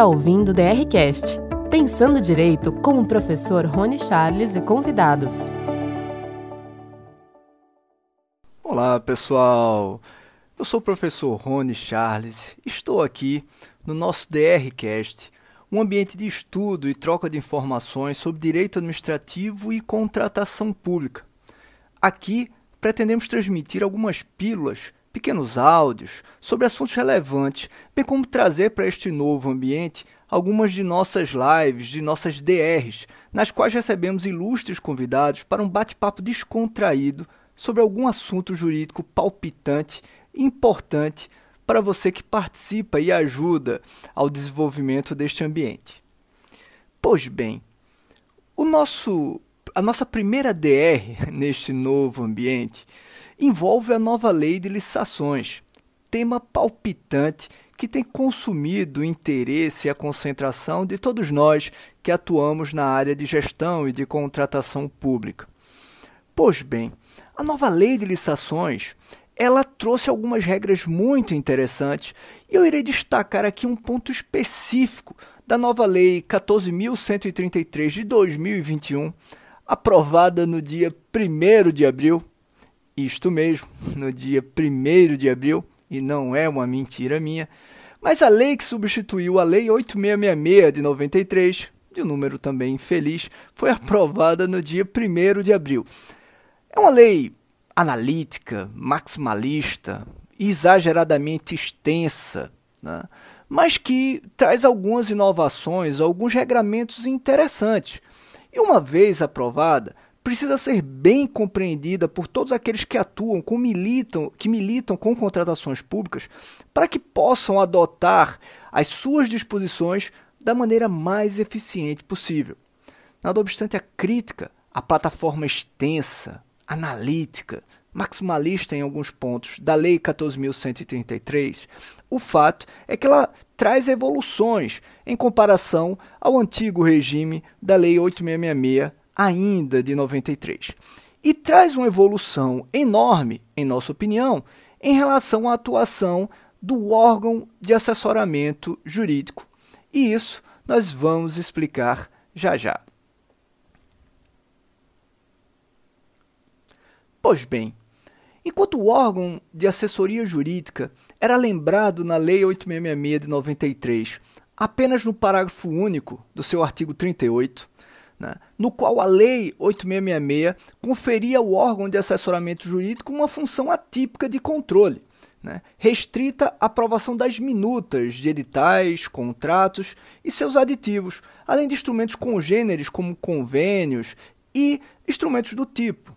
está ouvindo o DRCast, Pensando Direito com o professor Rony Charles e convidados. Olá, pessoal. Eu sou o professor Rony Charles. Estou aqui no nosso DRCast, um ambiente de estudo e troca de informações sobre direito administrativo e contratação pública. Aqui pretendemos transmitir algumas pílulas pequenos áudios sobre assuntos relevantes, bem como trazer para este novo ambiente algumas de nossas lives, de nossas DRs, nas quais recebemos ilustres convidados para um bate-papo descontraído sobre algum assunto jurídico palpitante importante para você que participa e ajuda ao desenvolvimento deste ambiente. Pois bem, o nosso, a nossa primeira DR neste novo ambiente envolve a nova lei de licitações, tema palpitante que tem consumido o interesse e a concentração de todos nós que atuamos na área de gestão e de contratação pública. Pois bem, a nova lei de licitações ela trouxe algumas regras muito interessantes e eu irei destacar aqui um ponto específico da nova lei 14.133 de 2021, aprovada no dia 1 de abril isto mesmo, no dia 1 de abril, e não é uma mentira minha, mas a lei que substituiu a Lei 8666 de 93, de um número também infeliz, foi aprovada no dia 1 de abril. É uma lei analítica, maximalista, exageradamente extensa, né? mas que traz algumas inovações, alguns regramentos interessantes. E uma vez aprovada, precisa ser bem compreendida por todos aqueles que atuam, com militam, que militam com contratações públicas, para que possam adotar as suas disposições da maneira mais eficiente possível. Nada obstante a crítica, a plataforma extensa, analítica, maximalista em alguns pontos da Lei 14.133, o fato é que ela traz evoluções em comparação ao antigo regime da Lei 8666 ainda de 93. E traz uma evolução enorme, em nossa opinião, em relação à atuação do órgão de assessoramento jurídico. E isso nós vamos explicar já já. Pois bem, enquanto o órgão de assessoria jurídica era lembrado na Lei 8666 de 93, apenas no parágrafo único do seu artigo 38, né, no qual a Lei 8666 conferia ao órgão de assessoramento jurídico uma função atípica de controle, né, restrita à aprovação das minutas de editais, contratos e seus aditivos, além de instrumentos congêneres como convênios e instrumentos do tipo.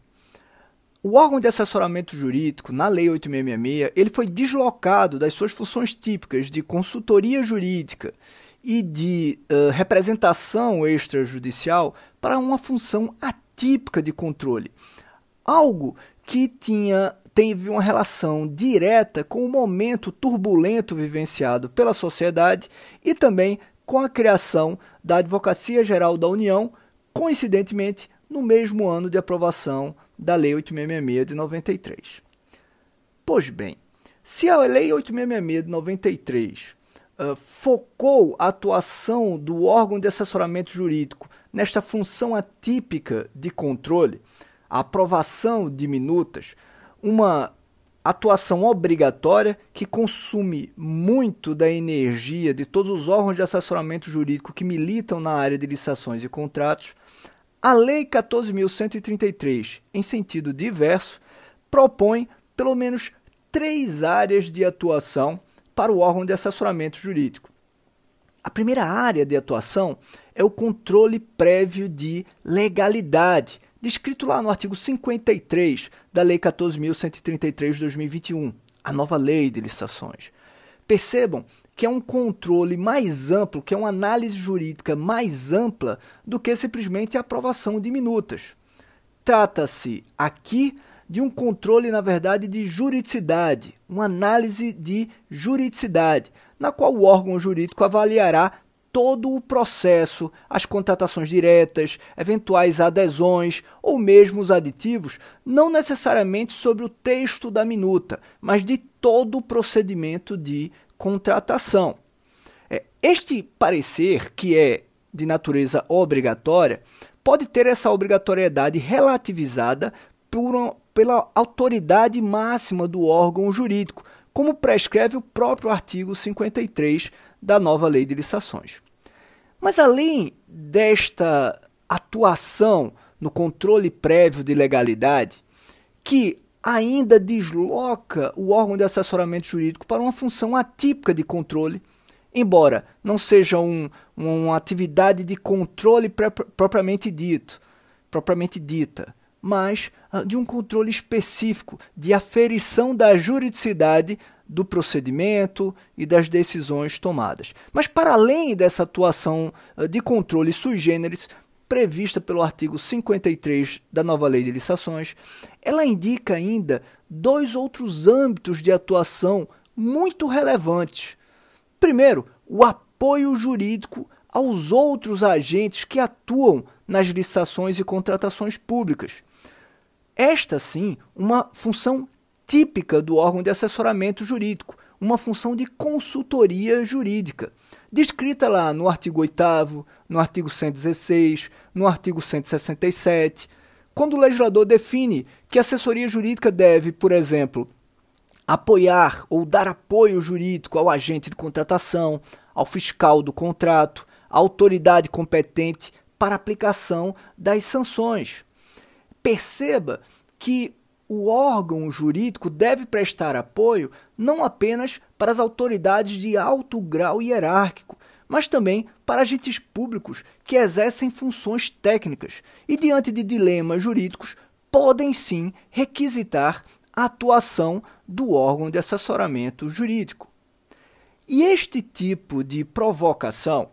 O órgão de assessoramento jurídico, na Lei 8666, ele foi deslocado das suas funções típicas de consultoria jurídica e de uh, representação extrajudicial para uma função atípica de controle. Algo que tinha teve uma relação direta com o momento turbulento vivenciado pela sociedade e também com a criação da Advocacia Geral da União, coincidentemente no mesmo ano de aprovação da Lei 8666 de 93. Pois bem, se a Lei 8666 de 93 uh, focou a atuação do órgão de assessoramento jurídico nesta função atípica de controle, a aprovação de minutas, uma atuação obrigatória que consome muito da energia de todos os órgãos de assessoramento jurídico que militam na área de licitações e contratos, a Lei 14.133, em sentido diverso, propõe pelo menos três áreas de atuação para o órgão de assessoramento jurídico. A primeira área de atuação é o controle prévio de legalidade, descrito lá no artigo 53 da Lei 14.133 de 2021, a nova lei de licitações. Percebam que é um controle mais amplo, que é uma análise jurídica mais ampla do que simplesmente a aprovação de minutas. Trata-se aqui de um controle, na verdade, de juridicidade, uma análise de juridicidade, na qual o órgão jurídico avaliará todo o processo, as contratações diretas, eventuais adesões ou mesmo os aditivos, não necessariamente sobre o texto da minuta, mas de todo o procedimento de contratação. É, este parecer, que é de natureza obrigatória, pode ter essa obrigatoriedade relativizada por, pela autoridade máxima do órgão jurídico, como prescreve o próprio artigo 53 da nova Lei de Licitações. Mas além desta atuação no controle prévio de legalidade, que ainda desloca o órgão de assessoramento jurídico para uma função atípica de controle, embora não seja um, uma atividade de controle propriamente dito, propriamente dita, mas ah, de um controle específico de aferição da juridicidade do procedimento e das decisões tomadas. Mas para além dessa atuação ah, de controle sui generis prevista pelo artigo 53 da nova Lei de Licitações, ela indica ainda dois outros âmbitos de atuação muito relevantes. Primeiro, o apoio jurídico aos outros agentes que atuam nas licitações e contratações públicas. Esta, sim, uma função típica do órgão de assessoramento jurídico, uma função de consultoria jurídica, descrita lá no artigo 8, no artigo 116, no artigo 167, quando o legislador define que a assessoria jurídica deve, por exemplo, apoiar ou dar apoio jurídico ao agente de contratação, ao fiscal do contrato, à autoridade competente para aplicação das sanções. Perceba que o órgão jurídico deve prestar apoio não apenas para as autoridades de alto grau hierárquico, mas também para agentes públicos que exercem funções técnicas e, diante de dilemas jurídicos, podem sim requisitar a atuação do órgão de assessoramento jurídico. E este tipo de provocação,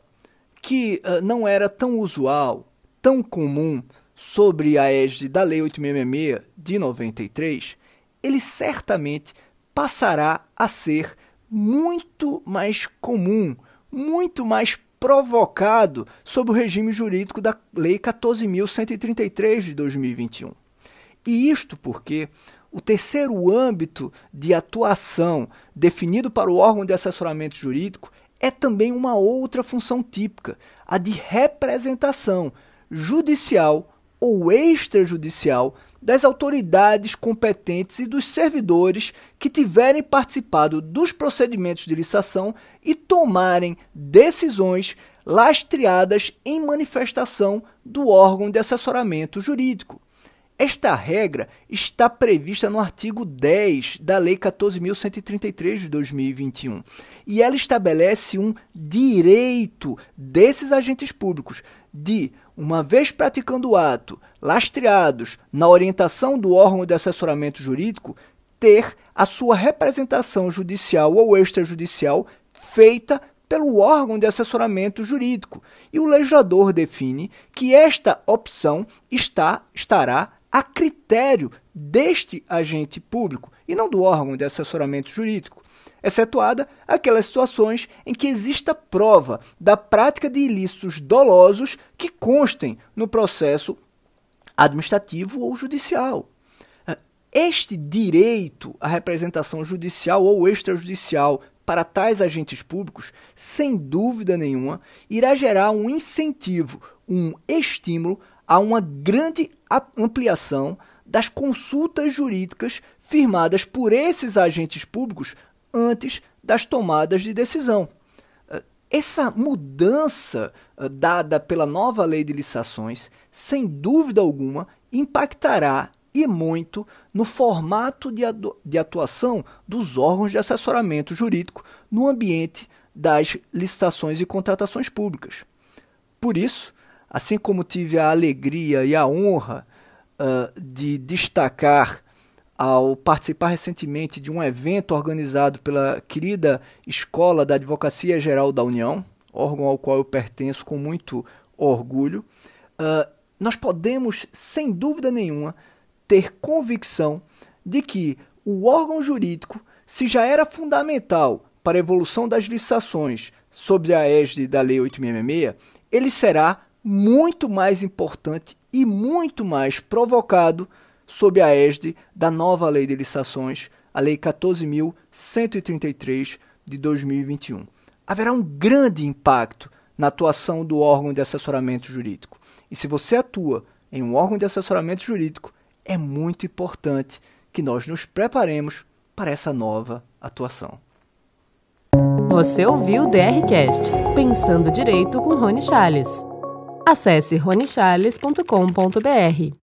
que uh, não era tão usual, tão comum sobre a égide da Lei 866 de 93, ele certamente passará a ser muito mais comum, muito mais provocado sob o regime jurídico da Lei 14.133 de 2021. E isto porque o terceiro âmbito de atuação definido para o órgão de assessoramento jurídico é também uma outra função típica, a de representação judicial ou extrajudicial das autoridades competentes e dos servidores que tiverem participado dos procedimentos de licitação e tomarem decisões lastreadas em manifestação do órgão de assessoramento jurídico. Esta regra está prevista no artigo 10 da Lei 14.133 de 2021 e ela estabelece um direito desses agentes públicos de uma vez praticando o ato, lastreados na orientação do órgão de assessoramento jurídico, ter a sua representação judicial ou extrajudicial feita pelo órgão de assessoramento jurídico. E o legislador define que esta opção está, estará a critério deste agente público e não do órgão de assessoramento jurídico excetuada aquelas situações em que exista prova da prática de ilícitos dolosos que constem no processo administrativo ou judicial. Este direito à representação judicial ou extrajudicial para tais agentes públicos, sem dúvida nenhuma, irá gerar um incentivo, um estímulo a uma grande ampliação das consultas jurídicas firmadas por esses agentes públicos antes das tomadas de decisão. Eh, essa mudança eh, dada pela nova lei de licitações, sem dúvida alguma, impactará e muito no formato de atuação dos órgãos de assessoramento jurídico no ambiente das licitações e contratações públicas. Por isso, assim como tive a alegria e a honra uh, de destacar ao participar recentemente de um evento organizado pela querida Escola da Advocacia Geral da União, órgão ao qual eu pertenço com muito orgulho, uh, nós podemos, sem dúvida nenhuma, ter convicção de que o órgão jurídico, se já era fundamental para a evolução das licitações sob a égide da Lei 866, ele será muito mais importante e muito mais provocado sob a égide da nova Lei de Licitações, a Lei 14.133 de 2021. haverá um grande impacto na atuação do órgão de assessoramento jurídico. E se você atua em um órgão de assessoramento jurídico, é muito importante que nós nos preparemos para essa nova atuação. Você ouviu o DRCast Pensando Direito com Rony Charles. Acesse ronicharles.com.br.